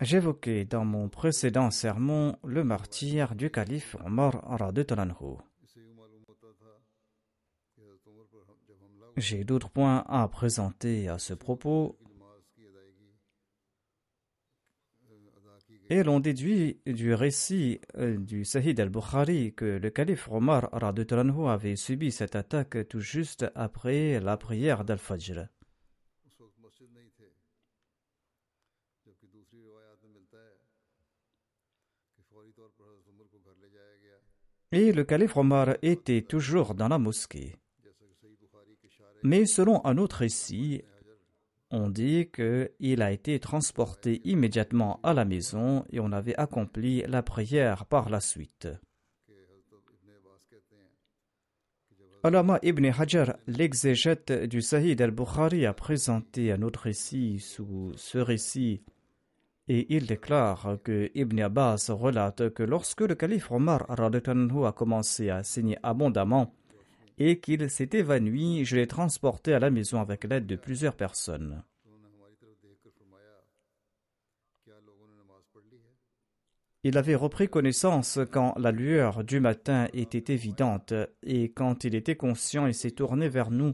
J'évoquais dans mon précédent sermon le martyr du calife Omar Talanhu. J'ai d'autres points à présenter à ce propos, Et l'on déduit du récit euh, du Sahih al-Bukhari que le calife Omar avait subi cette attaque tout juste après la prière d'Al-Fajr. Et le calife Omar était toujours dans la mosquée. Mais selon un autre récit, on dit qu'il a été transporté immédiatement à la maison et on avait accompli la prière par la suite. Alama ibn Hajar, l'exégète du Sahih al-Bukhari, a présenté un autre récit sous ce récit et il déclare que Ibn Abbas relate que lorsque le calife Omar a commencé à saigner abondamment, et qu'il s'est évanoui, je l'ai transporté à la maison avec l'aide de plusieurs personnes. Il avait repris connaissance quand la lueur du matin était évidente, et quand il était conscient, il s'est tourné vers nous,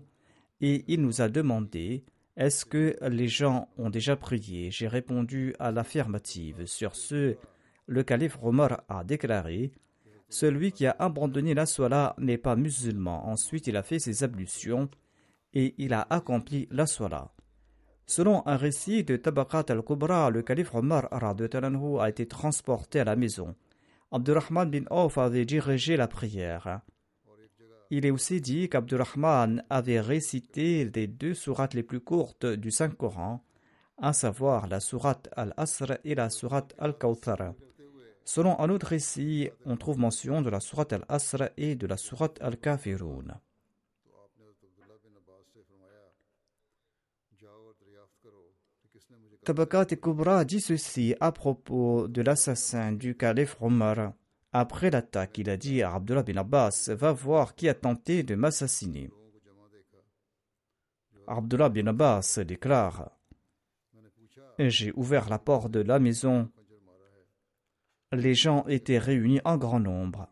et il nous a demandé Est-ce que les gens ont déjà prié? J'ai répondu à l'affirmative. Sur ce, le calife Omar a déclaré celui qui a abandonné la sola n'est pas musulman. Ensuite, il a fait ses ablutions et il a accompli la sola. Selon un récit de Tabaqat al-Kubra, le calife Omar a été transporté à la maison. Abdurrahman bin Auf avait dirigé la prière. Il est aussi dit qu'Abdurrahman avait récité les deux sourates les plus courtes du Saint-Coran, à savoir la sourate al-Asr et la sourate al-Kawthar. Selon un autre récit, on trouve mention de la sourate al-Asr et de la sourate al-Kafirun. Tabakat et Kubra dit ceci à propos de l'assassin du calife Omar. Après l'attaque, il a dit à Abdullah bin Abbas Va voir qui a tenté de m'assassiner. Abdullah bin Abbas déclare J'ai ouvert la porte de la maison les gens étaient réunis en grand nombre.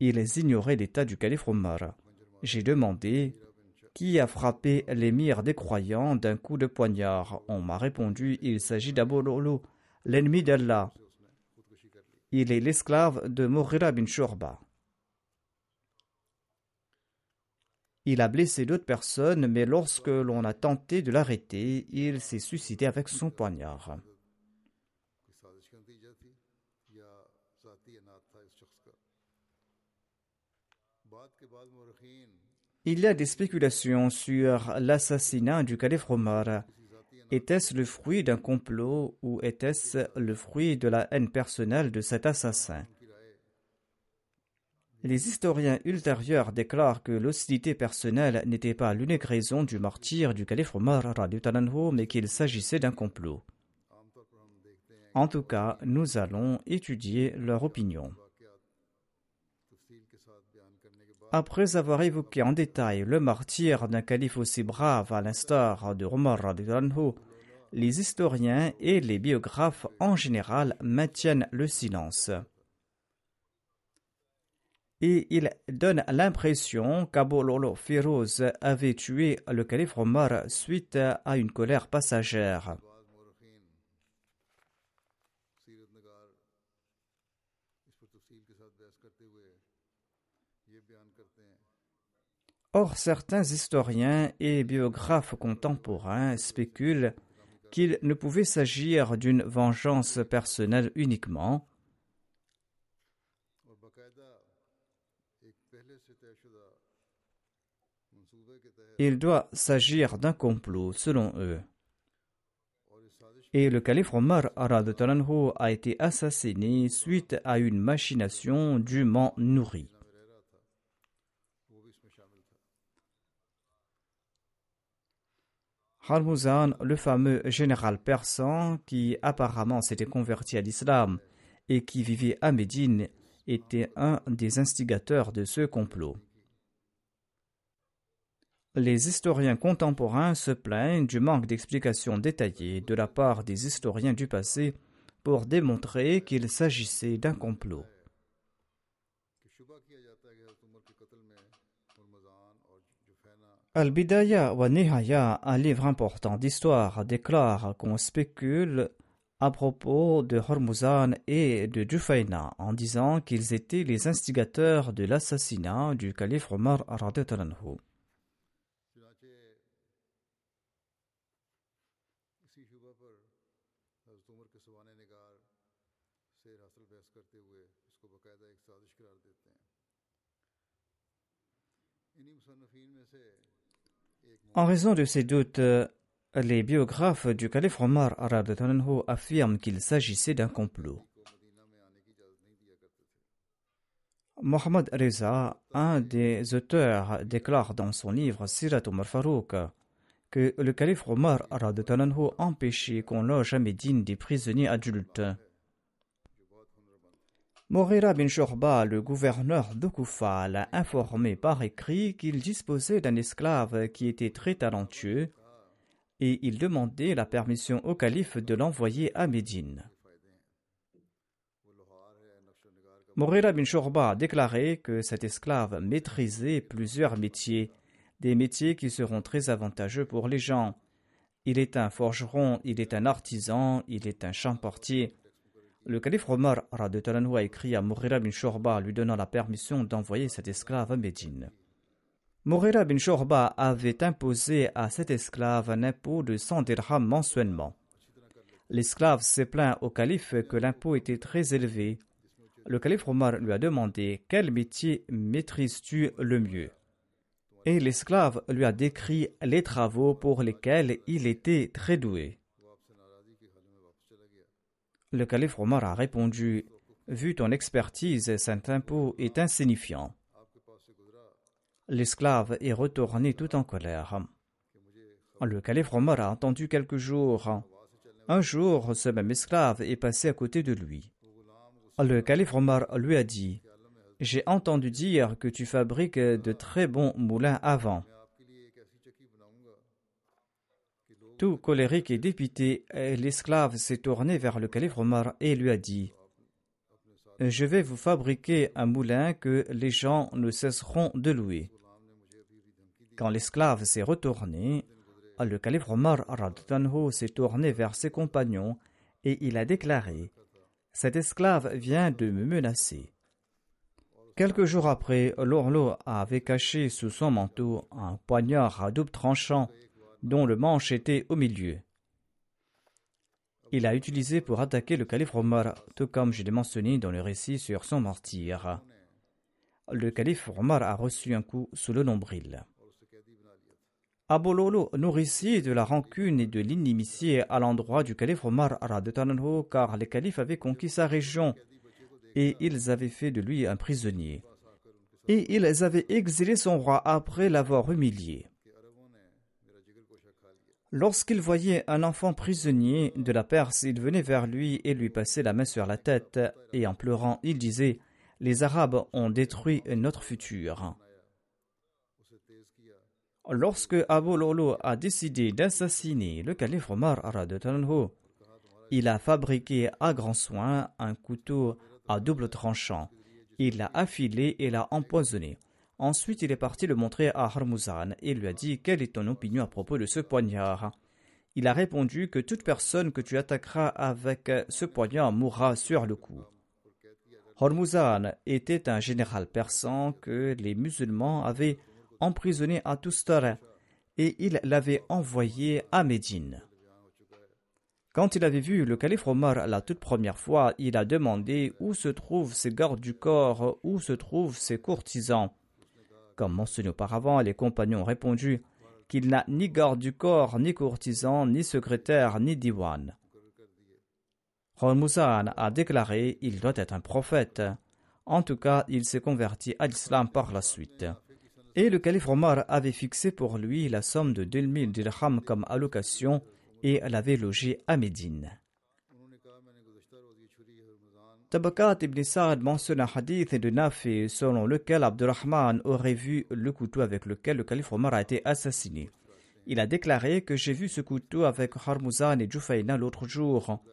Ils ignoraient l'état du calife Omar. J'ai demandé Qui a frappé l'émir des croyants d'un coup de poignard? On m'a répondu Il s'agit d'Abololo, l'ennemi d'Allah. Il est l'esclave de Moghira bin Shurba. Il a blessé d'autres personnes, mais lorsque l'on a tenté de l'arrêter, il s'est suicidé avec son poignard. Il y a des spéculations sur l'assassinat du calife Omar. Était-ce le fruit d'un complot ou était-ce le fruit de la haine personnelle de cet assassin? Les historiens ultérieurs déclarent que l'hostilité personnelle n'était pas l'unique raison du martyr du calife Omar mais qu'il s'agissait d'un complot. En tout cas, nous allons étudier leur opinion. Après avoir évoqué en détail le martyr d'un calife aussi brave à l'instar de Omar les historiens et les biographes en général maintiennent le silence et il donne l'impression qu'Abololo Firouz avait tué le calife Omar suite à une colère passagère. Or, certains historiens et biographes contemporains spéculent qu'il ne pouvait s'agir d'une vengeance personnelle uniquement, Il doit s'agir d'un complot, selon eux. Et le calife Omar a été assassiné suite à une machination dûment nourrie. Harmuzan, le fameux général persan qui apparemment s'était converti à l'islam et qui vivait à Médine, était un des instigateurs de ce complot. Les historiens contemporains se plaignent du manque d'explications détaillées de la part des historiens du passé pour démontrer qu'il s'agissait d'un complot. Al-Bidaya wa Nihaya, un livre important d'histoire, déclare qu'on spécule à propos de Hormuzan et de Jufayna en disant qu'ils étaient les instigateurs de l'assassinat du calife Omar. En raison de ces doutes, les biographes du calife Omar affirment qu'il s'agissait d'un complot. Mohammad Reza, un des auteurs, déclare dans son livre Sirat Omar Farouk que le calife Omar empêchait qu'on loge à Médine des prisonniers adultes. Morira bin Shorba, le gouverneur de Koufa, l'a informé par écrit qu'il disposait d'un esclave qui était très talentueux et il demandait la permission au calife de l'envoyer à Médine. Morira bin Shorba a déclaré que cet esclave maîtrisait plusieurs métiers, des métiers qui seront très avantageux pour les gens. Il est un forgeron, il est un artisan, il est un champortier. Le calife Omar a écrit à Mourira bin Shorba lui donnant la permission d'envoyer cet esclave à Médine. Mourira bin Shorba avait imposé à cet esclave un impôt de 100 dirhams mensuellement. L'esclave s'est plaint au calife que l'impôt était très élevé. Le calife Omar lui a demandé Quel métier maîtrises-tu le mieux? Et l'esclave lui a décrit les travaux pour lesquels il était très doué. Le calife Omar a répondu Vu ton expertise, cet impôt est insignifiant. L'esclave est retourné tout en colère. Le calife Omar a entendu quelques jours. Un jour, ce même esclave est passé à côté de lui. Le calife Omar lui a dit J'ai entendu dire que tu fabriques de très bons moulins à vent. Tout colérique et dépité, l'esclave s'est tourné vers le calife Omar et lui a dit Je vais vous fabriquer un moulin que les gens ne cesseront de louer. Quand l'esclave s'est retourné, le calife Omar s'est tourné vers ses compagnons et il a déclaré Cet esclave vient de me menacer. Quelques jours après, l'Orlo avait caché sous son manteau un poignard à double tranchant dont le manche était au milieu. Il a utilisé pour attaquer le calife Omar, tout comme je l'ai mentionné dans le récit sur son martyr. Le calife Omar a reçu un coup sous le nombril. Abololo nourrissait de la rancune et de l'inimitié à l'endroit du calife Omar car les califes avaient conquis sa région et ils avaient fait de lui un prisonnier. et ils avaient exilé son roi après l'avoir humilié. Lorsqu'il voyait un enfant prisonnier de la Perse, il venait vers lui et lui passait la main sur la tête, et en pleurant, il disait Les Arabes ont détruit notre futur. Lorsque Abu Lolo a décidé d'assassiner le calife Omar il a fabriqué à grand soin un couteau à double tranchant. Il l'a affilé et l'a empoisonné. Ensuite, il est parti le montrer à Harmuzan et lui a dit Quelle est ton opinion à propos de ce poignard? Il a répondu que toute personne que tu attaqueras avec ce poignard mourra sur le coup. Hormuzan était un général persan que les musulmans avaient emprisonné à Tustar et il l'avait envoyé à Médine. Quand il avait vu le calife Omar la toute première fois, il a demandé où se trouvent ses gardes du corps, où se trouvent ses courtisans. Comme mentionné auparavant, les compagnons ont répondu qu'il n'a ni garde du corps, ni courtisan, ni secrétaire, ni diwan. Hormuzan a déclaré il doit être un prophète. En tout cas, il s'est converti à l'islam par la suite. Et le calife Omar avait fixé pour lui la somme de 2000 dirhams comme allocation et l'avait logé à Médine. Tabakat ibn Sa'ad mentionne un hadith de Nafi selon lequel Abdurrahman aurait vu le couteau avec lequel le calife Omar a été assassiné. Il a déclaré que j'ai vu ce couteau avec Harmuzan et Jufayna l'autre jour.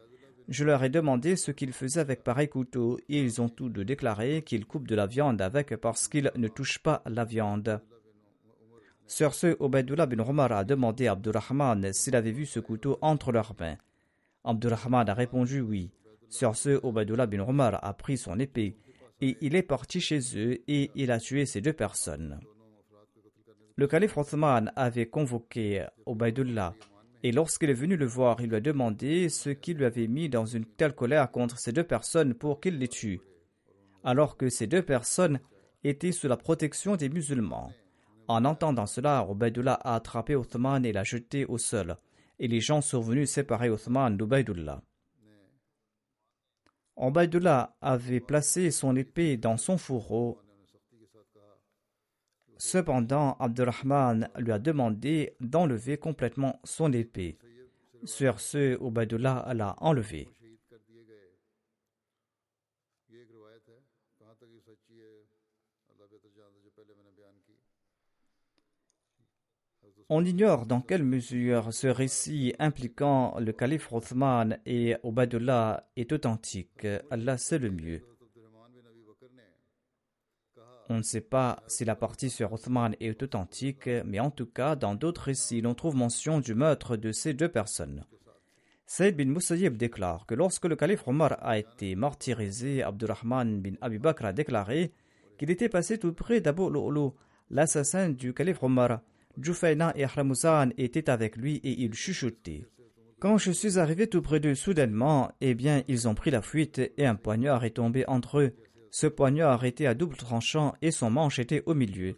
Je leur ai demandé ce qu'ils faisaient avec pareil couteau et ils ont tous deux déclaré qu'ils coupent de la viande avec parce qu'ils ne touchent pas la viande. Sur ce, Obaidullah bin Omar a demandé à Abdurrahman s'il avait vu ce couteau entre leurs mains. Abdurrahman a répondu oui. Sur ce, Obadullah bin Omar a pris son épée et il est parti chez eux et il a tué ces deux personnes. Le calife Othman avait convoqué Obaidullah et lorsqu'il est venu le voir, il lui a demandé ce qui lui avait mis dans une telle colère contre ces deux personnes pour qu'il les tue, alors que ces deux personnes étaient sous la protection des musulmans. En entendant cela, Obaidullah a attrapé Othman et l'a jeté au sol, et les gens sont venus séparer Othman d'Obaidullah. Obaidullah avait placé son épée dans son fourreau. Cependant, Abdurrahman lui a demandé d'enlever complètement son épée. Sur ce, Obaidullah l'a enlevé. On ignore dans quelle mesure ce récit impliquant le calife Othman et Obadullah est authentique. Allah sait le mieux. On ne sait pas si la partie sur Othman est authentique, mais en tout cas, dans d'autres récits, l'on trouve mention du meurtre de ces deux personnes. Saïd bin Musayyib déclare que lorsque le calife Omar a été martyrisé, Abdurrahman bin Abi Bakr a déclaré qu'il était passé tout près d'Abu Lu'lu, l'assassin du calife Omar, Jufayna et Ahramuzan étaient avec lui et ils chuchotaient. Quand je suis arrivé tout près d'eux soudainement, eh bien, ils ont pris la fuite et un poignard est tombé entre eux. Ce poignard était à double tranchant et son manche était au milieu.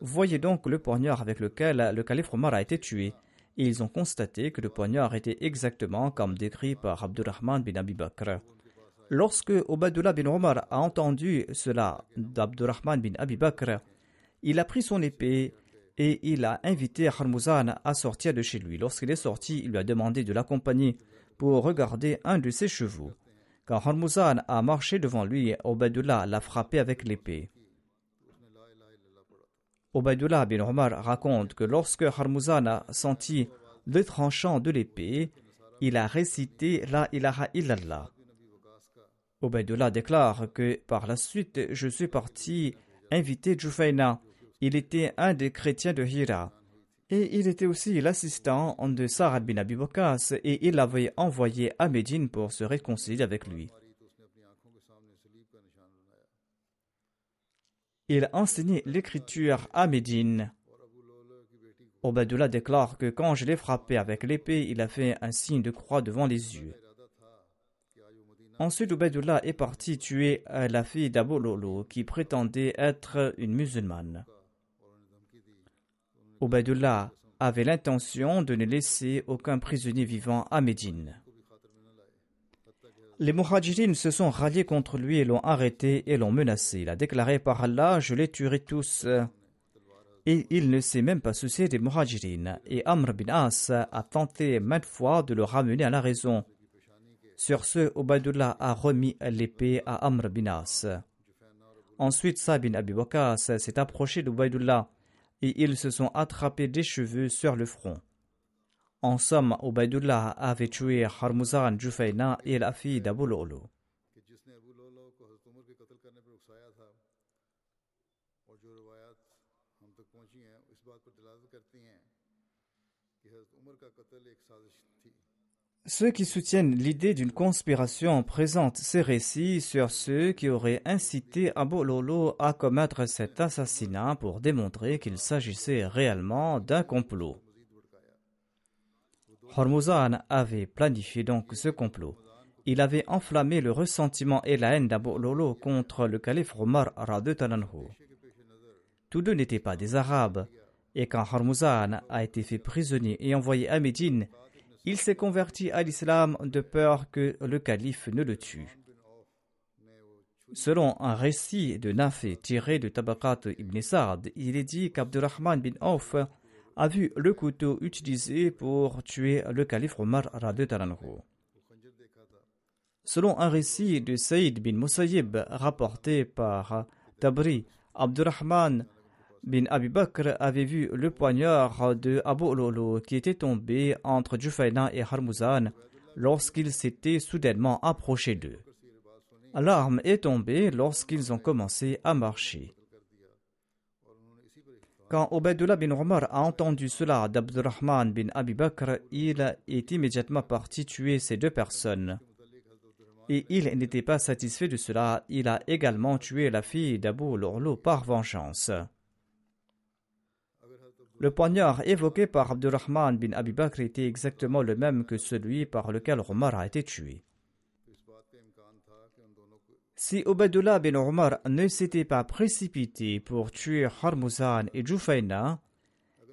Voyez donc le poignard avec lequel le calife Omar a été tué. Et ils ont constaté que le poignard était exactement comme décrit par Abdurrahman bin Abi Bakr. Lorsque Obadullah bin Omar a entendu cela d'Abdurrahman bin Abi Bakr, il a pris son épée et il a invité Harmuzan à sortir de chez lui. Lorsqu'il est sorti, il lui a demandé de l'accompagner pour regarder un de ses chevaux. Quand Harmuzan a marché devant lui, Obadullah l'a frappé avec l'épée. Obadullah bin Omar raconte que lorsque Harmuzan a senti le tranchant de l'épée, il a récité La ilaha illallah. Obadullah déclare que par la suite, je suis parti inviter Jufayna il était un des chrétiens de Hira. Et il était aussi l'assistant de Sarad bin Abi et il l'avait envoyé à Médine pour se réconcilier avec lui. Il enseignait l'écriture à Médine. Obadullah déclare que quand je l'ai frappé avec l'épée, il a fait un signe de croix devant les yeux. Ensuite, Obadullah est parti tuer la fille d'Abu Lolo qui prétendait être une musulmane. Ubaidullah avait l'intention de ne laisser aucun prisonnier vivant à Médine. Les Muhajirines se sont ralliés contre lui et l'ont arrêté et l'ont menacé. Il a déclaré par Allah Je les tuerai tous. Et il ne s'est même pas soucié des Muhajirines. Et Amr bin As a tenté maintes fois de le ramener à la raison. Sur ce, Ubaidullah a remis l'épée à Amr bin As. Ensuite, Sabin bin Abi s'est approché d'Ubaidullah et ils se sont attrapés des cheveux sur le front. En somme, Ubaidullah avait tué Harmuzan Jufaina et la fille d'Abu Lolo. Ceux qui soutiennent l'idée d'une conspiration présentent ces récits sur ceux qui auraient incité Abu Lolo à commettre cet assassinat pour démontrer qu'il s'agissait réellement d'un complot. Hormuzan avait planifié donc ce complot. Il avait enflammé le ressentiment et la haine d'Abu Lolo contre le calife Omar Talanhu. Tous deux n'étaient pas des Arabes, et quand Hormuzan a été fait prisonnier et envoyé à Médine, il s'est converti à l'islam de peur que le calife ne le tue. Selon un récit de Nafé tiré de Tabakat ibn Sa'd, il est dit qu'Abdurrahman bin Auf a vu le couteau utilisé pour tuer le calife Omar Talanhu. Selon un récit de Saïd bin Musayyib rapporté par Tabri, Abdurrahman bin Abi Bakr avait vu le poignard de Abu Lolo qui était tombé entre Jufaina et Harmuzan lorsqu'il s'était soudainement approché d'eux. L'arme est tombée lorsqu'ils ont commencé à marcher. Quand Ubaidullah bin Omar a entendu cela d'Abdurrahman bin Abi Bakr, il est immédiatement parti tuer ces deux personnes. Et il n'était pas satisfait de cela, il a également tué la fille d'Abu Lorlo par vengeance. Le poignard évoqué par Abdurrahman bin Abi Bakr était exactement le même que celui par lequel Omar a été tué. Si Ubaidullah bin Omar ne s'était pas précipité pour tuer Harmuzan et Jufaina,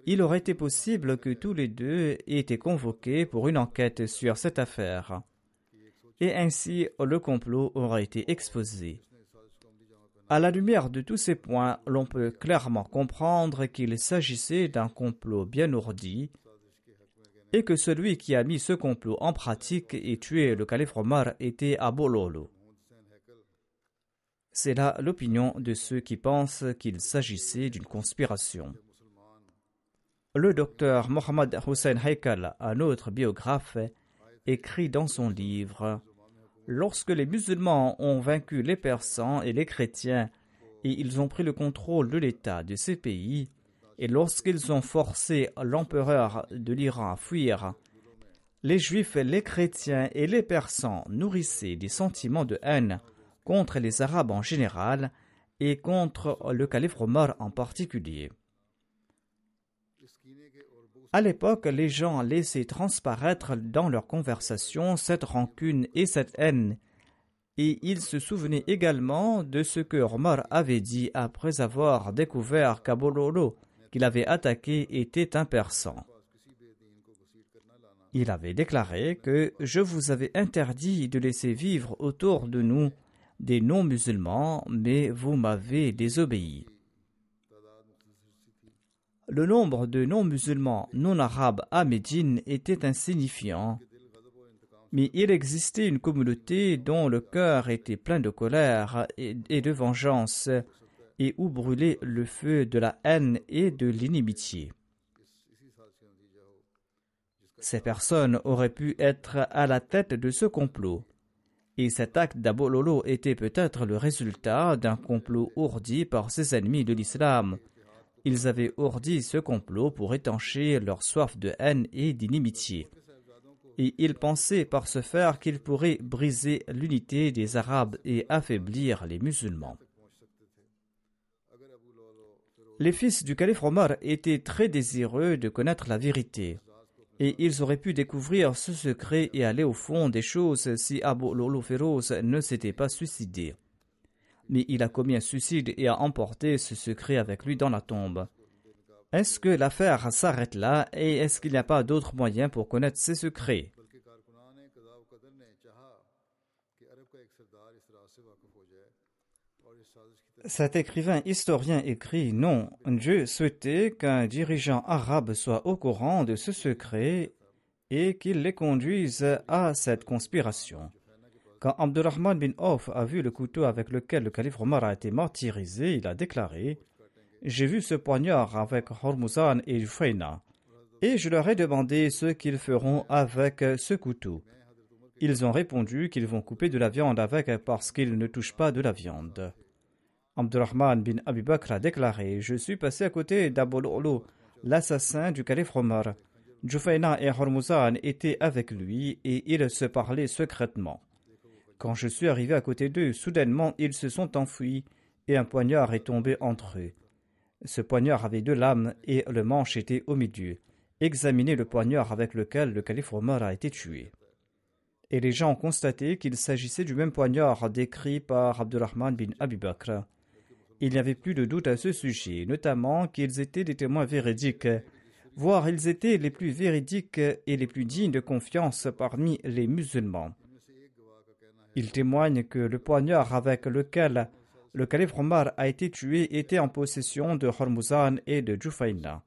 il aurait été possible que tous les deux aient été convoqués pour une enquête sur cette affaire. Et ainsi, le complot aurait été exposé. À la lumière de tous ces points, l'on peut clairement comprendre qu'il s'agissait d'un complot bien ourdi et que celui qui a mis ce complot en pratique et tué le calife Omar était Abu Lolo. C'est là l'opinion de ceux qui pensent qu'il s'agissait d'une conspiration. Le docteur Mohammad Hussein Haikal, un autre biographe, écrit dans son livre Lorsque les musulmans ont vaincu les Persans et les chrétiens, et ils ont pris le contrôle de l'État de ces pays, et lorsqu'ils ont forcé l'empereur de l'Iran à fuir, les Juifs, les chrétiens et les Persans nourrissaient des sentiments de haine contre les Arabes en général et contre le calife Omar en particulier. À l'époque, les gens laissaient transparaître dans leurs conversations cette rancune et cette haine, et ils se souvenaient également de ce que Omar avait dit après avoir découvert qu'Abololo, qu'il avait attaqué, était un persan. Il avait déclaré que je vous avais interdit de laisser vivre autour de nous des non-musulmans, mais vous m'avez désobéi. Le nombre de non-musulmans non-arabes à Médine était insignifiant, mais il existait une communauté dont le cœur était plein de colère et de vengeance, et où brûlait le feu de la haine et de l'inimitié. Ces personnes auraient pu être à la tête de ce complot. Et cet acte d'Abololo était peut-être le résultat d'un complot ourdi par ses ennemis de l'islam. Ils avaient ourdi ce complot pour étancher leur soif de haine et d'inimitié. Et ils pensaient par ce faire qu'ils pourraient briser l'unité des Arabes et affaiblir les musulmans. Les fils du calife Omar étaient très désireux de connaître la vérité et ils auraient pu découvrir ce secret et aller au fond des choses si Abu Lolo ne s'était pas suicidé mais il a commis un suicide et a emporté ce secret avec lui dans la tombe. Est-ce que l'affaire s'arrête là et est-ce qu'il n'y a pas d'autres moyens pour connaître ces secrets? Cet écrivain historien écrit Non, Dieu souhaitait qu'un dirigeant arabe soit au courant de ce secret et qu'il les conduise à cette conspiration. Quand Abdurrahman bin Auf a vu le couteau avec lequel le calife Omar a été martyrisé, il a déclaré J'ai vu ce poignard avec Hormuzan et Jufayna, et je leur ai demandé ce qu'ils feront avec ce couteau. Ils ont répondu qu'ils vont couper de la viande avec parce qu'ils ne touchent pas de la viande. Abdurrahman bin Abi Bakr a déclaré Je suis passé à côté d'Abul l'assassin du calife Omar. Jufayna et Hormuzan étaient avec lui et ils se parlaient secrètement. Quand je suis arrivé à côté d'eux, soudainement ils se sont enfuis et un poignard est tombé entre eux. Ce poignard avait deux lames et le manche était au milieu. Examinez le poignard avec lequel le calife Omar a été tué. Et les gens ont constaté qu'il s'agissait du même poignard décrit par Abdurrahman bin Abi Bakr. Il n'y avait plus de doute à ce sujet, notamment qu'ils étaient des témoins véridiques, voire ils étaient les plus véridiques et les plus dignes de confiance parmi les musulmans. Ils témoignent que le poignard avec lequel le calife Omar a été tué était en possession de Hormuzan et de Jufayna.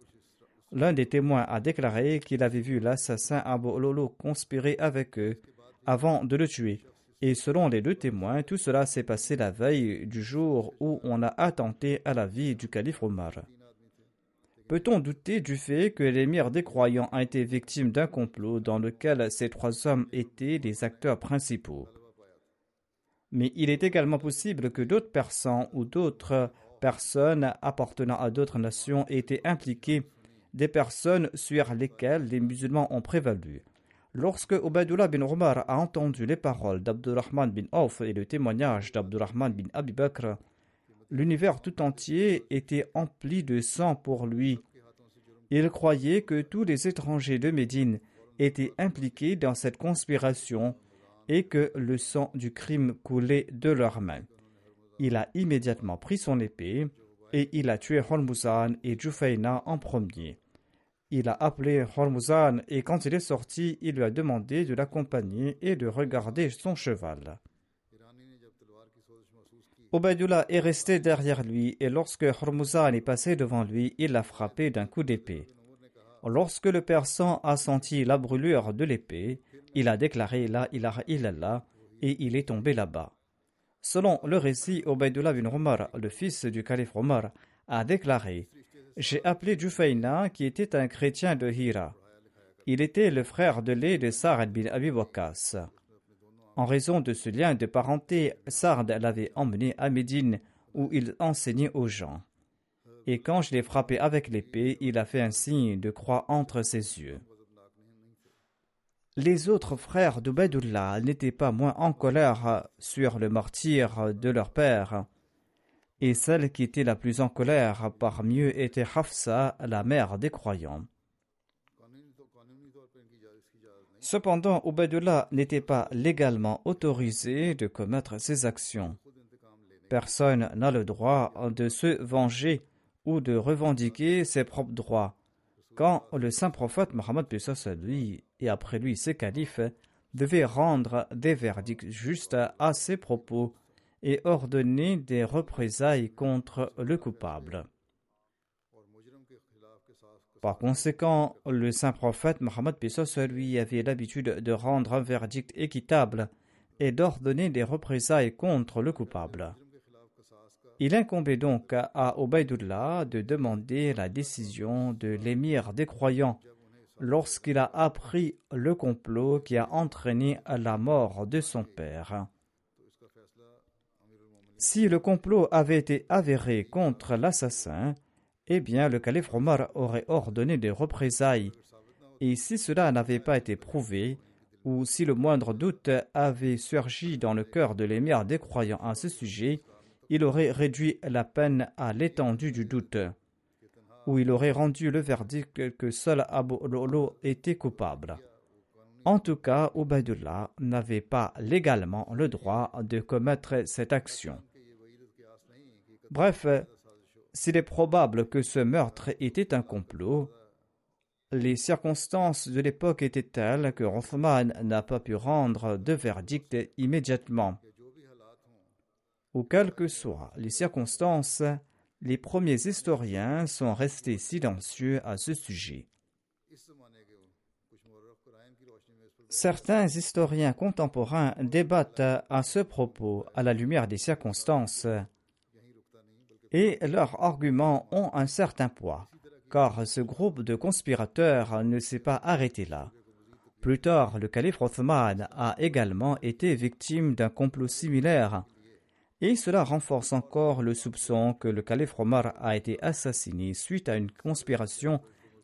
L'un des témoins a déclaré qu'il avait vu l'assassin Abu Lolo conspirer avec eux avant de le tuer. Et selon les deux témoins, tout cela s'est passé la veille du jour où on a attenté à la vie du calife Omar. Peut-on douter du fait que l'émir des croyants a été victime d'un complot dans lequel ces trois hommes étaient les acteurs principaux? Mais il est également possible que d'autres personnes ou d'autres personnes appartenant à d'autres nations aient été impliquées, des personnes sur lesquelles les musulmans ont prévalu. Lorsque Ubaidullah bin Omar a entendu les paroles d'Abdurrahman bin Auf et le témoignage d'Abdurrahman bin Abi Bakr, l'univers tout entier était empli de sang pour lui. Il croyait que tous les étrangers de Médine étaient impliqués dans cette conspiration et que le sang du crime coulait de leurs mains. Il a immédiatement pris son épée et il a tué Hormuzan et Jufayna en premier. Il a appelé Hormuzan et quand il est sorti, il lui a demandé de l'accompagner et de regarder son cheval. Ubaidullah est resté derrière lui et lorsque Hormuzan est passé devant lui, il l'a frappé d'un coup d'épée. Lorsque le persan a senti la brûlure de l'épée, il a déclaré La ilaha illallah et il est tombé là-bas. Selon le récit, Ubaidullah bin Omar, le fils du calife Omar, a déclaré j'ai appelé Jufayna, qui était un chrétien de Hira. Il était le frère de lait de Sa'ad bin Abi Waqqas. En raison de ce lien de parenté, Sa'ad l'avait emmené à Médine, où il enseignait aux gens. Et quand je l'ai frappé avec l'épée, il a fait un signe de croix entre ses yeux. Les autres frères d'Ubaidullah n'étaient pas moins en colère sur le martyr de leur père et celle qui était la plus en colère parmi eux était Hafsa, la mère des croyants. Cependant, Ubaidullah n'était pas légalement autorisé de commettre ces actions. Personne n'a le droit de se venger ou de revendiquer ses propres droits. Quand le saint prophète Mohammed lui et après lui ses califes devaient rendre des verdicts justes à ses propos et ordonner des représailles contre le coupable. Par conséquent, le saint prophète Mohammed lui avait l'habitude de rendre un verdict équitable et d'ordonner des représailles contre le coupable. Il incombait donc à Obaidullah de demander la décision de l'émir des croyants lorsqu'il a appris le complot qui a entraîné la mort de son père. Si le complot avait été avéré contre l'assassin, eh bien le calife Omar aurait ordonné des représailles. Et si cela n'avait pas été prouvé, ou si le moindre doute avait surgi dans le cœur de l'émir des croyants à ce sujet, il aurait réduit la peine à l'étendue du doute, ou il aurait rendu le verdict que seul Abu Lolo était coupable. En tout cas, Ubaidullah n'avait pas légalement le droit de commettre cette action. Bref, s'il est probable que ce meurtre était un complot, les circonstances de l'époque étaient telles que Rothman n'a pas pu rendre de verdict immédiatement. Quelles que soient les circonstances, les premiers historiens sont restés silencieux à ce sujet. Certains historiens contemporains débattent à ce propos à la lumière des circonstances et leurs arguments ont un certain poids, car ce groupe de conspirateurs ne s'est pas arrêté là. Plus tard, le calife Othman a également été victime d'un complot similaire, et cela renforce encore le soupçon que le calife Omar a été assassiné suite à une conspiration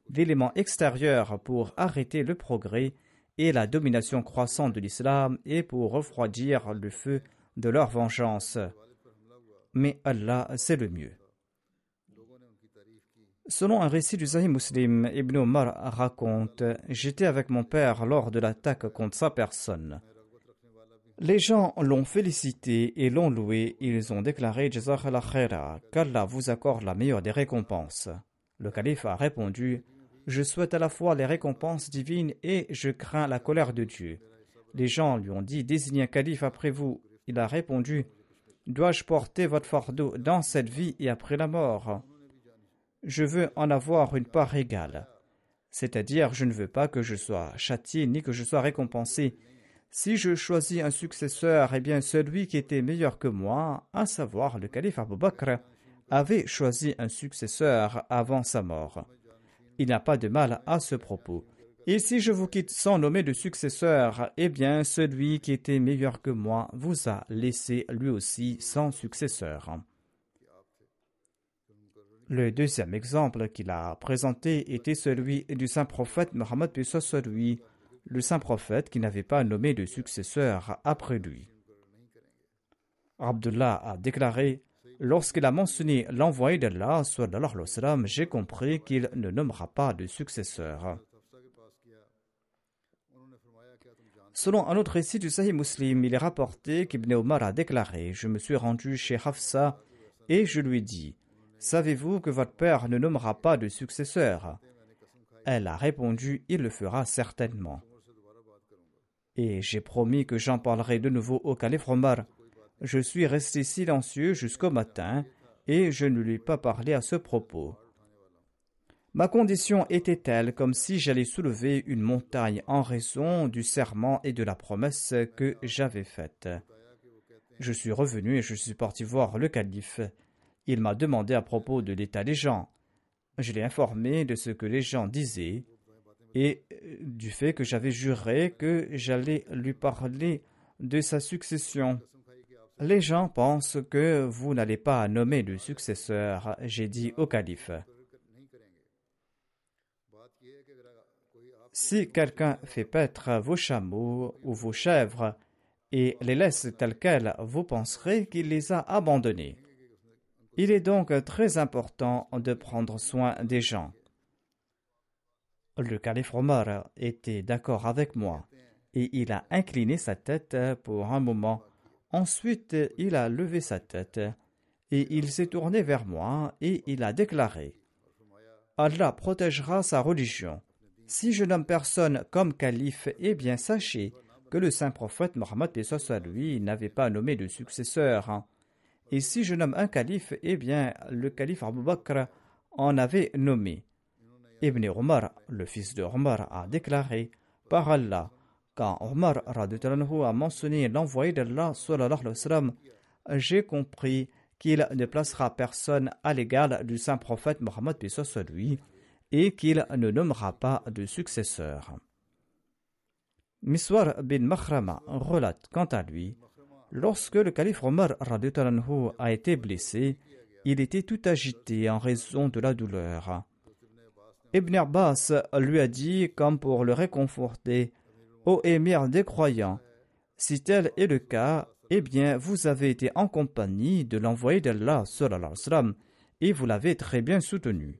d'éléments extérieurs pour arrêter le progrès et la domination croissante de l'islam et pour refroidir le feu de leur vengeance. Mais Allah, c'est le mieux. Selon un récit du Sahih Muslim, Ibn Omar raconte J'étais avec mon père lors de l'attaque contre sa personne. Les gens l'ont félicité et l'ont loué. Ils ont déclaré Jazak al qu'Allah vous accorde la meilleure des récompenses. Le calife a répondu je souhaite à la fois les récompenses divines et je crains la colère de Dieu. Les gens lui ont dit Désignez un calife après vous. Il a répondu Dois-je porter votre fardeau dans cette vie et après la mort Je veux en avoir une part égale. C'est-à-dire, je ne veux pas que je sois châtié ni que je sois récompensé. Si je choisis un successeur, eh bien celui qui était meilleur que moi, à savoir le calife Abu Bakr, avait choisi un successeur avant sa mort. Il n'y a pas de mal à ce propos. Et si je vous quitte sans nommer de successeur, eh bien celui qui était meilleur que moi vous a laissé lui aussi sans successeur. Le deuxième exemple qu'il a présenté était celui du saint prophète Mohammed lui, le saint prophète qui n'avait pas nommé de successeur après lui. Abdullah a déclaré Lorsqu'il a mentionné l'envoyé d'Allah, j'ai compris qu'il ne nommera pas de successeur. Selon un autre récit du Sahih Muslim, il est rapporté qu'Ibn Omar a déclaré Je me suis rendu chez Hafsa et je lui dis Savez-vous que votre père ne nommera pas de successeur? Elle a répondu Il le fera certainement. Et j'ai promis que j'en parlerai de nouveau au calife Omar je suis resté silencieux jusqu'au matin et je ne lui ai pas parlé à ce propos. Ma condition était telle comme si j'allais soulever une montagne en raison du serment et de la promesse que j'avais faite. Je suis revenu et je suis parti voir le calife. Il m'a demandé à propos de l'état des gens. Je l'ai informé de ce que les gens disaient et du fait que j'avais juré que j'allais lui parler de sa succession. Les gens pensent que vous n'allez pas nommer de successeur, j'ai dit au calife. Si quelqu'un fait paître vos chameaux ou vos chèvres et les laisse telles quelles, vous penserez qu'il les a abandonnés. Il est donc très important de prendre soin des gens. Le calife Omar était d'accord avec moi et il a incliné sa tête pour un moment Ensuite, il a levé sa tête et il s'est tourné vers moi et il a déclaré Allah protégera sa religion. Si je nomme personne comme calife, eh bien sachez que le saint prophète Mohammed lui n'avait pas nommé de successeur. Et si je nomme un calife, eh bien le calife Abu Bakr en avait nommé. Ibn Omar, le fils de Omar, a déclaré Par Allah, quand Omar a mentionné l'envoyé d'Allah, j'ai compris qu'il ne placera personne à l'égal du saint prophète Mohammed lui et qu'il ne nommera pas de successeur. Miswar bin Mahrama relate quant à lui Lorsque le calife Omar a été blessé, il était tout agité en raison de la douleur. Ibn Abbas lui a dit, comme pour le réconforter, Ô émir des croyants, si tel est le cas, eh bien, vous avez été en compagnie de l'envoyé d'Allah, et vous l'avez très bien soutenu.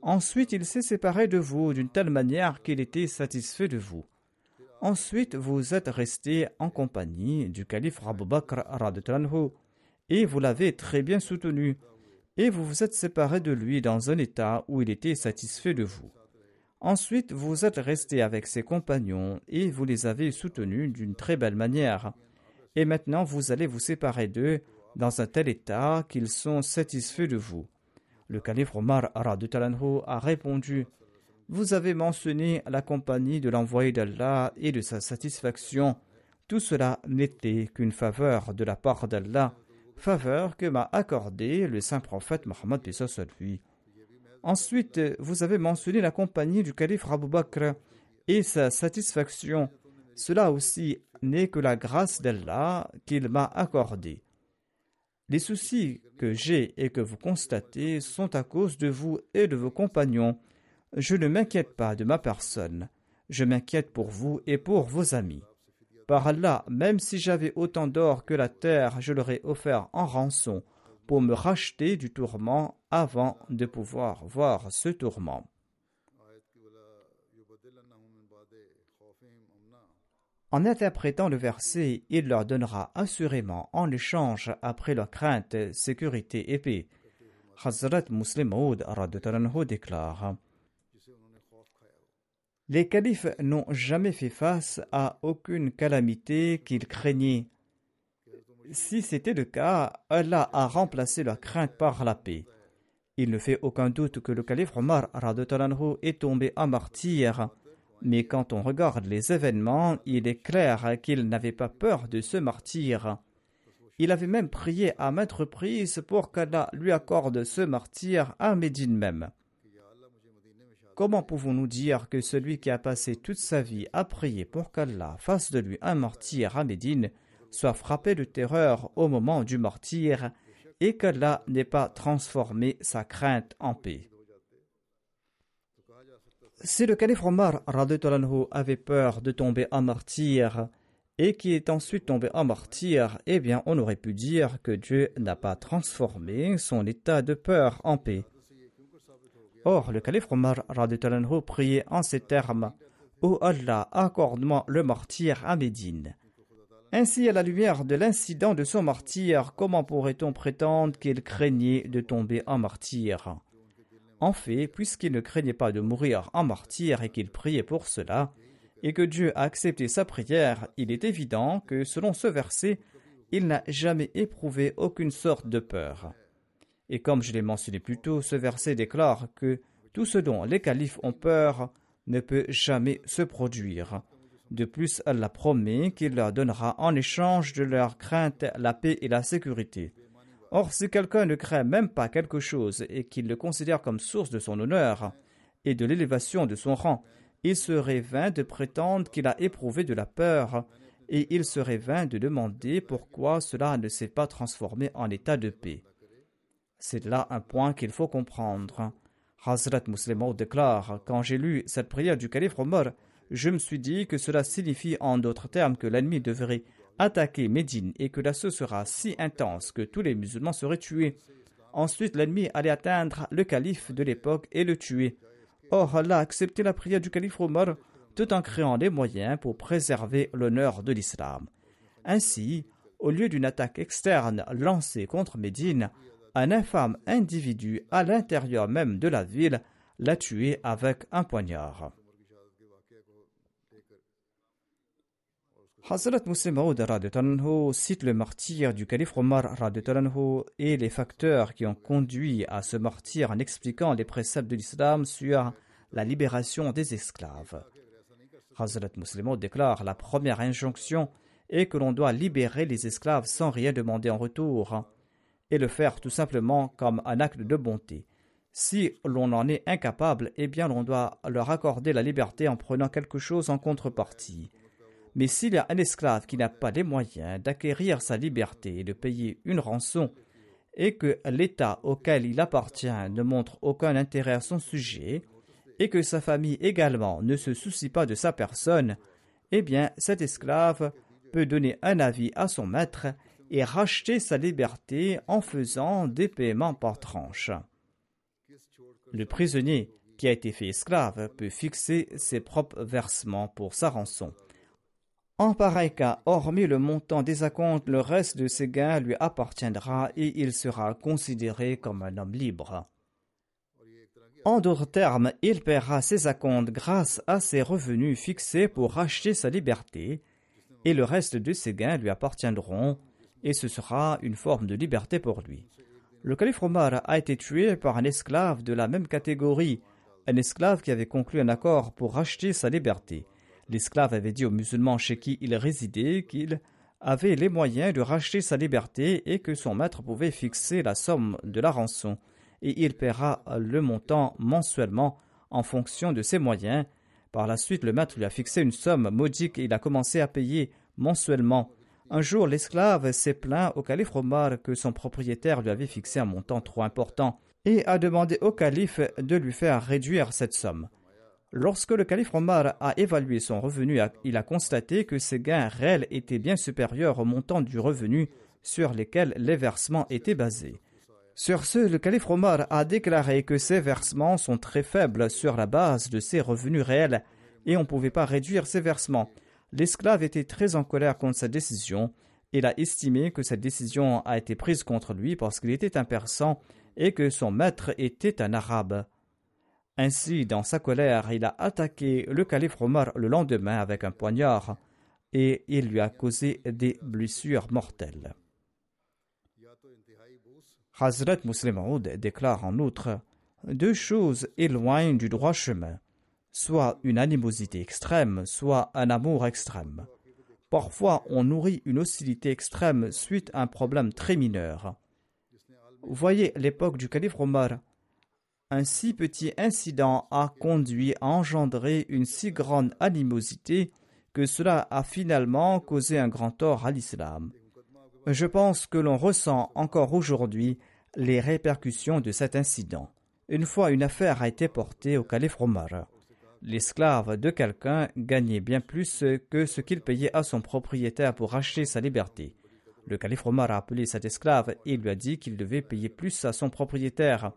Ensuite, il s'est séparé de vous d'une telle manière qu'il était satisfait de vous. Ensuite, vous êtes resté en compagnie du calife Abu Bakr et vous l'avez très bien soutenu, et vous vous êtes séparé de lui dans un état où il était satisfait de vous. Ensuite, vous êtes resté avec ses compagnons et vous les avez soutenus d'une très belle manière. Et maintenant, vous allez vous séparer d'eux dans un tel état qu'ils sont satisfaits de vous. Le calife Omar a répondu Vous avez mentionné la compagnie de l'envoyé d'Allah et de sa satisfaction. Tout cela n'était qu'une faveur de la part d'Allah, faveur que m'a accordée le saint prophète Mohammed lui. Ensuite, vous avez mentionné la compagnie du calife Abu Bakr et sa satisfaction. Cela aussi n'est que la grâce d'Allah qu'il m'a accordée. Les soucis que j'ai et que vous constatez sont à cause de vous et de vos compagnons. Je ne m'inquiète pas de ma personne. Je m'inquiète pour vous et pour vos amis. Par Allah, même si j'avais autant d'or que la terre, je l'aurais offert en rançon pour me racheter du tourment avant de pouvoir voir ce tourment. En interprétant le verset, il leur donnera assurément en échange après leur crainte, sécurité et paix. Hazrat Muslim Maud déclare Les califes n'ont jamais fait face à aucune calamité qu'ils craignaient. Si c'était le cas, Allah a remplacé leur crainte par la paix. Il ne fait aucun doute que le calife Omar est tombé en martyr mais quand on regarde les événements, il est clair qu'il n'avait pas peur de ce martyr. Il avait même prié à maintes reprises pour qu'Allah lui accorde ce martyr à Médine même. Comment pouvons-nous dire que celui qui a passé toute sa vie à prier pour qu'Allah fasse de lui un martyr à Médine soit frappé de terreur au moment du martyr et qu'Allah n'ait pas transformé sa crainte en paix? Si le calife Omar avait peur de tomber en martyr et qui est ensuite tombé en martyr, eh bien on aurait pu dire que Dieu n'a pas transformé son état de peur en paix. Or, le calife Omar priait en ces termes Ô Allah, accorde-moi le martyr à Médine. Ainsi, à la lumière de l'incident de son martyr, comment pourrait-on prétendre qu'il craignait de tomber en martyr? En fait, puisqu'il ne craignait pas de mourir en martyr et qu'il priait pour cela, et que Dieu a accepté sa prière, il est évident que, selon ce verset, il n'a jamais éprouvé aucune sorte de peur. Et comme je l'ai mentionné plus tôt, ce verset déclare que tout ce dont les califes ont peur ne peut jamais se produire. De plus, Allah promet qu'il leur donnera en échange de leur crainte la paix et la sécurité. Or, si quelqu'un ne craint même pas quelque chose et qu'il le considère comme source de son honneur et de l'élévation de son rang, il serait vain de prétendre qu'il a éprouvé de la peur, et il serait vain de demander pourquoi cela ne s'est pas transformé en état de paix. C'est là un point qu'il faut comprendre. Hazrat Muslim déclare Quand j'ai lu cette prière du calife Omar, je me suis dit que cela signifie en d'autres termes que l'ennemi devrait attaquer Médine et que l'assaut sera si intense que tous les musulmans seraient tués. Ensuite, l'ennemi allait atteindre le calife de l'époque et le tuer. Or, Allah a accepté la prière du calife Omar tout en créant des moyens pour préserver l'honneur de l'islam. Ainsi, au lieu d'une attaque externe lancée contre Médine, un infâme individu à l'intérieur même de la ville l'a tué avec un poignard. Hazrat Muslim cite le martyr du calife Omar et les facteurs qui ont conduit à ce martyr en expliquant les préceptes de l'islam sur la libération des esclaves. Hazrat Muslim déclare la première injonction est que l'on doit libérer les esclaves sans rien demander en retour et le faire tout simplement comme un acte de bonté. Si l'on en est incapable, eh bien l'on doit leur accorder la liberté en prenant quelque chose en contrepartie. Mais s'il y a un esclave qui n'a pas les moyens d'acquérir sa liberté et de payer une rançon, et que l'État auquel il appartient ne montre aucun intérêt à son sujet, et que sa famille également ne se soucie pas de sa personne, eh bien cet esclave peut donner un avis à son maître et racheter sa liberté en faisant des paiements par tranche. Le prisonnier qui a été fait esclave peut fixer ses propres versements pour sa rançon. En pareil cas, hormis le montant des acomptes, le reste de ses gains lui appartiendra et il sera considéré comme un homme libre. En d'autres termes, il paiera ses acomptes grâce à ses revenus fixés pour racheter sa liberté, et le reste de ses gains lui appartiendront, et ce sera une forme de liberté pour lui. Le calife Omar a été tué par un esclave de la même catégorie, un esclave qui avait conclu un accord pour racheter sa liberté. L'esclave avait dit aux musulmans chez qui il résidait qu'il avait les moyens de racheter sa liberté et que son maître pouvait fixer la somme de la rançon, et il paiera le montant mensuellement en fonction de ses moyens. Par la suite, le maître lui a fixé une somme modique et il a commencé à payer mensuellement. Un jour, l'esclave s'est plaint au calife Omar que son propriétaire lui avait fixé un montant trop important et a demandé au calife de lui faire réduire cette somme. Lorsque le calife Omar a évalué son revenu, il a constaté que ses gains réels étaient bien supérieurs au montant du revenu sur lesquels les versements étaient basés. Sur ce, le calife Omar a déclaré que ces versements sont très faibles sur la base de ses revenus réels et on ne pouvait pas réduire ces versements. L'esclave était très en colère contre sa décision. Il a estimé que cette décision a été prise contre lui parce qu'il était un persan et que son maître était un arabe. Ainsi, dans sa colère, il a attaqué le calife Omar le lendemain avec un poignard et il lui a causé des blessures mortelles. Hazrat Muslim déclare en outre Deux choses éloignent du droit chemin, soit une animosité extrême, soit un amour extrême. Parfois, on nourrit une hostilité extrême suite à un problème très mineur. Voyez l'époque du calife Omar un si petit incident a conduit à engendrer une si grande animosité que cela a finalement causé un grand tort à l'islam. Je pense que l'on ressent encore aujourd'hui les répercussions de cet incident. Une fois une affaire a été portée au calife Omar. L'esclave de quelqu'un gagnait bien plus que ce qu'il payait à son propriétaire pour acheter sa liberté. Le calife Omar a appelé cet esclave et lui a dit qu'il devait payer plus à son propriétaire.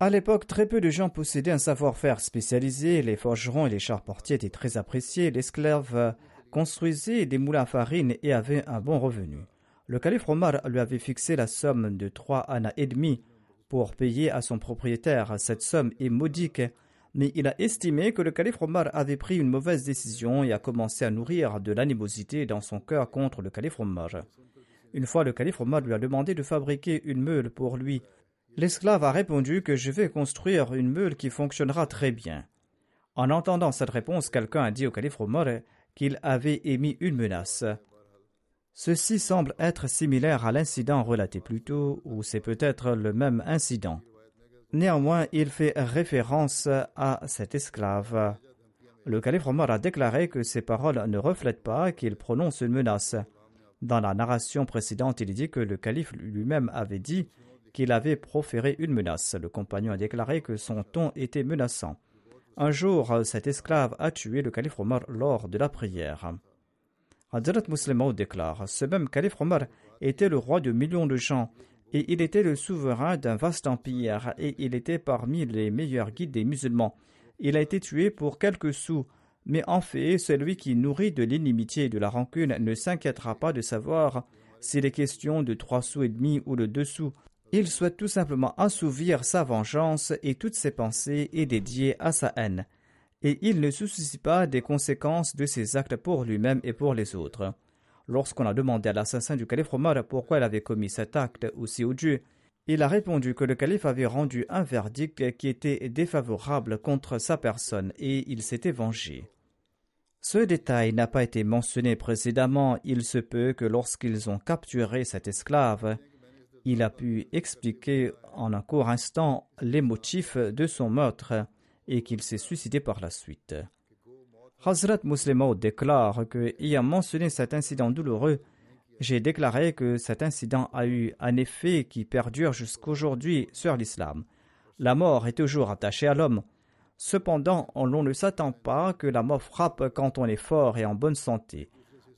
À l'époque, très peu de gens possédaient un savoir-faire spécialisé, les forgerons et les charpentiers étaient très appréciés, l'esclave construisait des moulins à farine et avait un bon revenu. Le calife Omar lui avait fixé la somme de trois années et demi pour payer à son propriétaire. Cette somme est modique, mais il a estimé que le calife Omar avait pris une mauvaise décision et a commencé à nourrir de l'animosité dans son cœur contre le calife Omar. Une fois, le calife Omar lui a demandé de fabriquer une meule pour lui L'esclave a répondu que je vais construire une meule qui fonctionnera très bien. En entendant cette réponse, quelqu'un a dit au calife Omar qu'il avait émis une menace. Ceci semble être similaire à l'incident relaté plus tôt, ou c'est peut-être le même incident. Néanmoins, il fait référence à cet esclave. Le calife Omar a déclaré que ces paroles ne reflètent pas qu'il prononce une menace. Dans la narration précédente, il dit que le calife lui-même avait dit qu'il avait proféré une menace. Le compagnon a déclaré que son ton était menaçant. Un jour, cet esclave a tué le calife Omar lors de la prière. Hadrat Muslim déclare Ce même calife Omar était le roi de millions de gens et il était le souverain d'un vaste empire et il était parmi les meilleurs guides des musulmans. Il a été tué pour quelques sous, mais en fait, celui qui nourrit de l'inimitié et de la rancune ne s'inquiétera pas de savoir s'il est question de trois sous et demi ou de deux sous, il souhaite tout simplement assouvir sa vengeance et toutes ses pensées est dédiées à sa haine. Et il ne se soucie pas des conséquences de ses actes pour lui-même et pour les autres. Lorsqu'on a demandé à l'assassin du calife Omar pourquoi il avait commis cet acte aussi odieux, il a répondu que le calife avait rendu un verdict qui était défavorable contre sa personne et il s'était vengé. Ce détail n'a pas été mentionné précédemment, il se peut que lorsqu'ils ont capturé cet esclave, il a pu expliquer en un court instant les motifs de son meurtre et qu'il s'est suicidé par la suite. Hazrat Muslimo déclare que, ayant mentionné cet incident douloureux, j'ai déclaré que cet incident a eu un effet qui perdure jusqu'aujourd'hui sur l'islam. La mort est toujours attachée à l'homme. Cependant, on ne s'attend pas que la mort frappe quand on est fort et en bonne santé.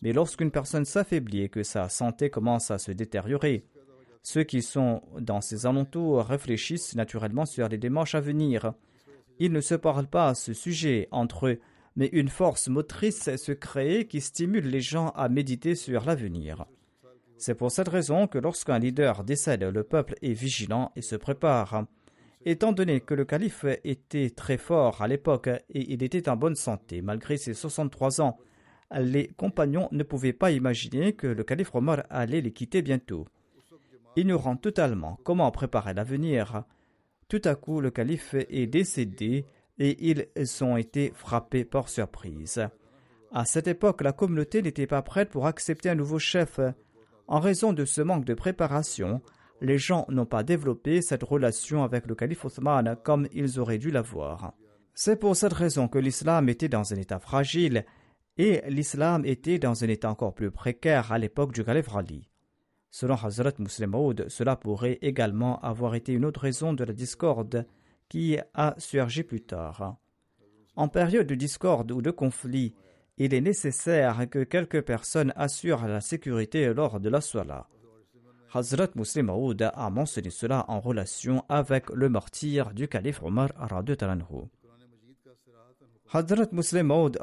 Mais lorsqu'une personne s'affaiblit et que sa santé commence à se détériorer, ceux qui sont dans ces alentours réfléchissent naturellement sur les démarches à venir. Ils ne se parlent pas à ce sujet entre eux, mais une force motrice se crée qui stimule les gens à méditer sur l'avenir. C'est pour cette raison que lorsqu'un leader décède, le peuple est vigilant et se prépare. Étant donné que le calife était très fort à l'époque et il était en bonne santé malgré ses 63 ans, les compagnons ne pouvaient pas imaginer que le calife Omar allait les quitter bientôt. Ignorant totalement comment préparer l'avenir, tout à coup le calife est décédé et ils ont été frappés par surprise. À cette époque, la communauté n'était pas prête pour accepter un nouveau chef. En raison de ce manque de préparation, les gens n'ont pas développé cette relation avec le calife Othman comme ils auraient dû l'avoir. C'est pour cette raison que l'islam était dans un état fragile et l'islam était dans un état encore plus précaire à l'époque du calife Ali. Selon Hazrat Muslim cela pourrait également avoir été une autre raison de la discorde qui a surgi plus tard. En période de discorde ou de conflit, il est nécessaire que quelques personnes assurent la sécurité lors de la Salah. Hazrat Muslim Maud a mentionné cela en relation avec le martyr du calife Omar Talanhu. Hazrat Muslim Maud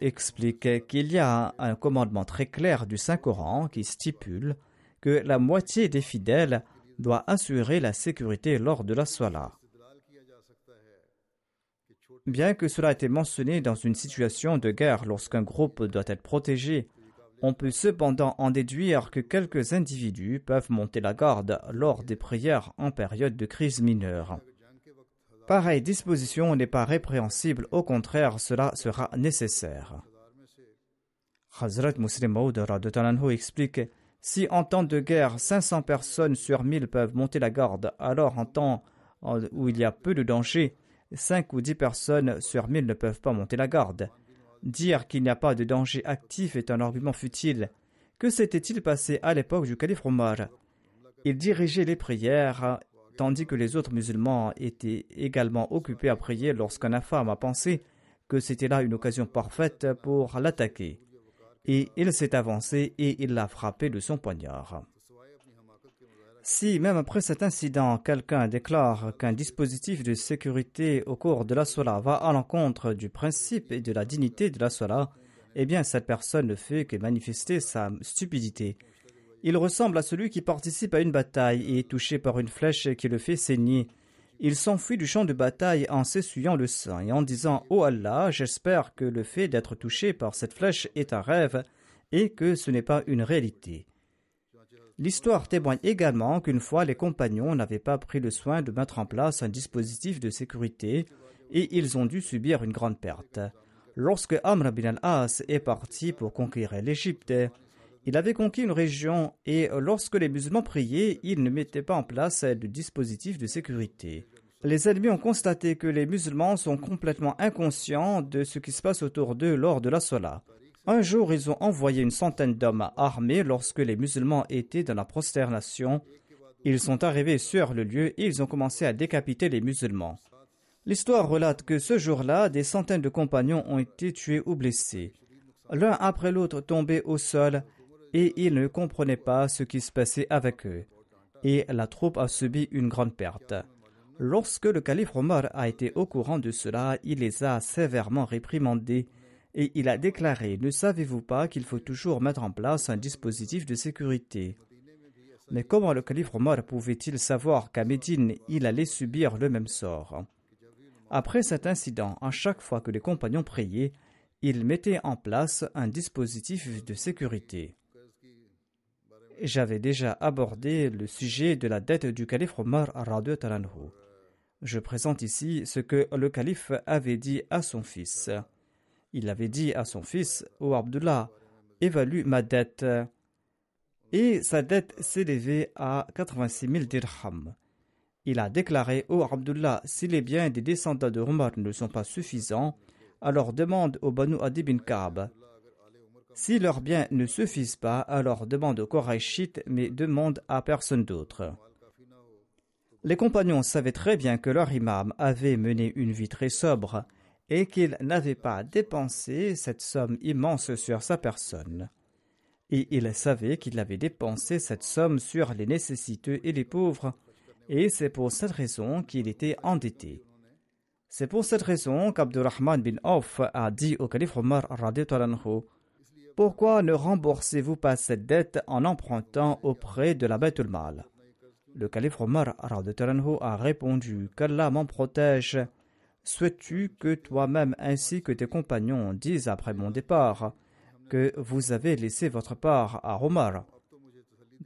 explique qu'il y a un commandement très clair du Saint-Coran qui stipule que la moitié des fidèles doit assurer la sécurité lors de la Salah. Bien que cela ait été mentionné dans une situation de guerre lorsqu'un groupe doit être protégé, on peut cependant en déduire que quelques individus peuvent monter la garde lors des prières en période de crise mineure. Pareille disposition n'est pas répréhensible, au contraire, cela sera nécessaire. Hazrat Muslim Maud explique Si en temps de guerre, 500 personnes sur 1000 peuvent monter la garde, alors en temps où il y a peu de danger, 5 ou 10 personnes sur 1000 ne peuvent pas monter la garde. Dire qu'il n'y a pas de danger actif est un argument futile. Que s'était-il passé à l'époque du calife Omar? Il dirigeait les prières, tandis que les autres musulmans étaient également occupés à prier lorsqu'un infâme a pensé que c'était là une occasion parfaite pour l'attaquer. Et il s'est avancé et il l'a frappé de son poignard. Si, même après cet incident, quelqu'un déclare qu'un dispositif de sécurité au cours de la Sola va à l'encontre du principe et de la dignité de la Sola, eh bien cette personne ne fait que manifester sa stupidité. Il ressemble à celui qui participe à une bataille et est touché par une flèche qui le fait saigner. Il s'enfuit du champ de bataille en s'essuyant le sang et en disant Oh Allah, j'espère que le fait d'être touché par cette flèche est un rêve et que ce n'est pas une réalité. L'histoire témoigne également qu'une fois les compagnons n'avaient pas pris le soin de mettre en place un dispositif de sécurité et ils ont dû subir une grande perte. Lorsque Amr bin al-As est parti pour conquérir l'Égypte, il avait conquis une région et lorsque les musulmans priaient, ils ne mettaient pas en place de dispositif de sécurité. Les ennemis ont constaté que les musulmans sont complètement inconscients de ce qui se passe autour d'eux lors de la Salah. Un jour, ils ont envoyé une centaine d'hommes armés lorsque les musulmans étaient dans la prosternation. Ils sont arrivés sur le lieu et ils ont commencé à décapiter les musulmans. L'histoire relate que ce jour-là, des centaines de compagnons ont été tués ou blessés. L'un après l'autre tombaient au sol et ils ne comprenaient pas ce qui se passait avec eux. Et la troupe a subi une grande perte. Lorsque le calife Omar a été au courant de cela, il les a sévèrement réprimandés et il a déclaré Ne savez-vous pas qu'il faut toujours mettre en place un dispositif de sécurité? Mais comment le calife Omar pouvait-il savoir qu'à Médine il allait subir le même sort? Après cet incident, à chaque fois que les compagnons priaient, il mettait en place un dispositif de sécurité. J'avais déjà abordé le sujet de la dette du calife Omar. Je présente ici ce que le calife avait dit à son fils. Il avait dit à son fils, Ô Abdullah, évalue ma dette. Et sa dette s'élevait à 86 000 dirhams. Il a déclaré, Ô Abdullah, si les biens des descendants de Omar ne sont pas suffisants, alors demande au Banu Adi bin Ka'b. Si leurs biens ne suffisent pas, alors demande aux Korachites, mais demande à personne d'autre. Les compagnons savaient très bien que leur imam avait mené une vie très sobre et qu'il n'avait pas dépensé cette somme immense sur sa personne. Et il savait qu'il avait dépensé cette somme sur les nécessiteux et les pauvres, et c'est pour cette raison qu'il était endetté. C'est pour cette raison qu'Abdurrahman bin Auf a dit au calife Omar Pourquoi ne remboursez-vous pas cette dette en empruntant auprès de la Bête Mal? Le calife Omar a répondu Qu'Allah m'en protège Souhaites-tu que toi-même ainsi que tes compagnons disent après mon départ que vous avez laissé votre part à Omar?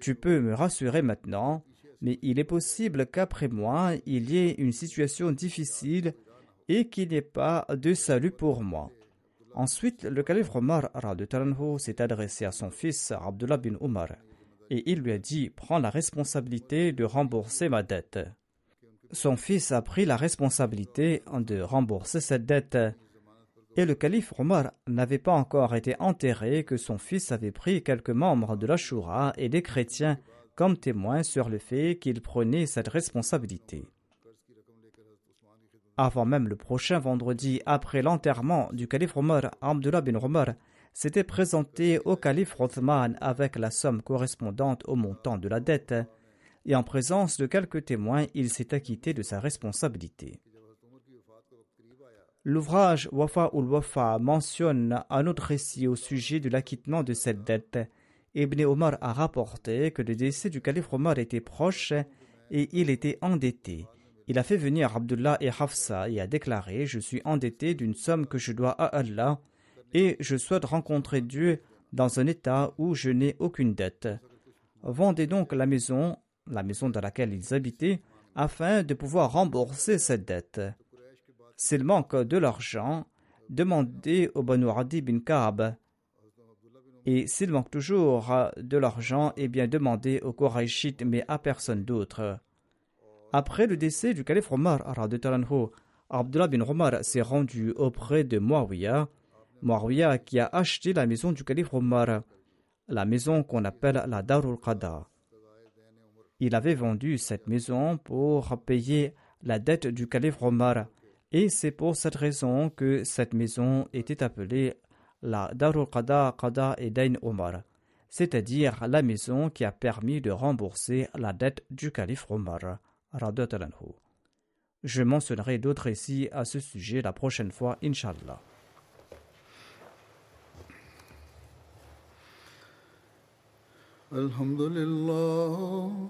Tu peux me rassurer maintenant, mais il est possible qu'après moi, il y ait une situation difficile et qu'il n'y ait pas de salut pour moi. Ensuite, le calife Omar s'est adressé à son fils Abdullah bin Omar et il lui a dit Prends la responsabilité de rembourser ma dette. Son fils a pris la responsabilité de rembourser cette dette. Et le calife Omar n'avait pas encore été enterré que son fils avait pris quelques membres de la Shura et des chrétiens comme témoins sur le fait qu'il prenait cette responsabilité. Avant même le prochain vendredi, après l'enterrement du calife Omar, Abdullah bin Omar s'était présenté au calife Othman avec la somme correspondante au montant de la dette, et en présence de quelques témoins, il s'est acquitté de sa responsabilité. L'ouvrage Wafa ul Wafa mentionne un autre récit au sujet de l'acquittement de cette dette. Ibn Omar a rapporté que le décès du calife Omar était proche et il était endetté. Il a fait venir Abdullah et Hafsa et a déclaré Je suis endetté d'une somme que je dois à Allah et je souhaite rencontrer Dieu dans un état où je n'ai aucune dette. Vendez donc la maison, la maison dans laquelle ils habitaient, afin de pouvoir rembourser cette dette. S'il manque de l'argent, demandez au Banu Adi bin Kaab. Et s'il manque toujours de l'argent, eh bien demandez au Quraishit, mais à personne d'autre. Après le décès du calife Omar, Abdullah bin Omar s'est rendu auprès de Muawiyah Muawiyah qui a acheté la maison du calife Omar, la maison qu'on appelle la Darul Qada. Il avait vendu cette maison pour payer la dette du calife Omar et c'est pour cette raison que cette maison était appelée la Darul Qada Qada et Dain Omar, c'est-à-dire la maison qui a permis de rembourser la dette du calife Omar. Je mentionnerai d'autres récits à ce sujet la prochaine fois, Inshallah. الحمد لله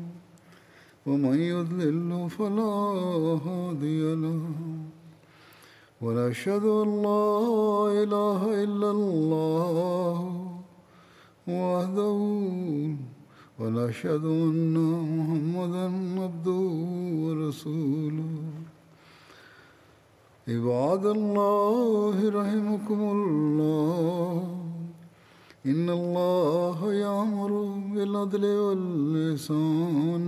ومن يضلل فلا هادي له. ونشهد أن لا إله إلا الله وحده. ونشهد أن محمدا عبده ورسوله. عباد الله رحمكم الله. إن الله يأمر بالعدل واللسان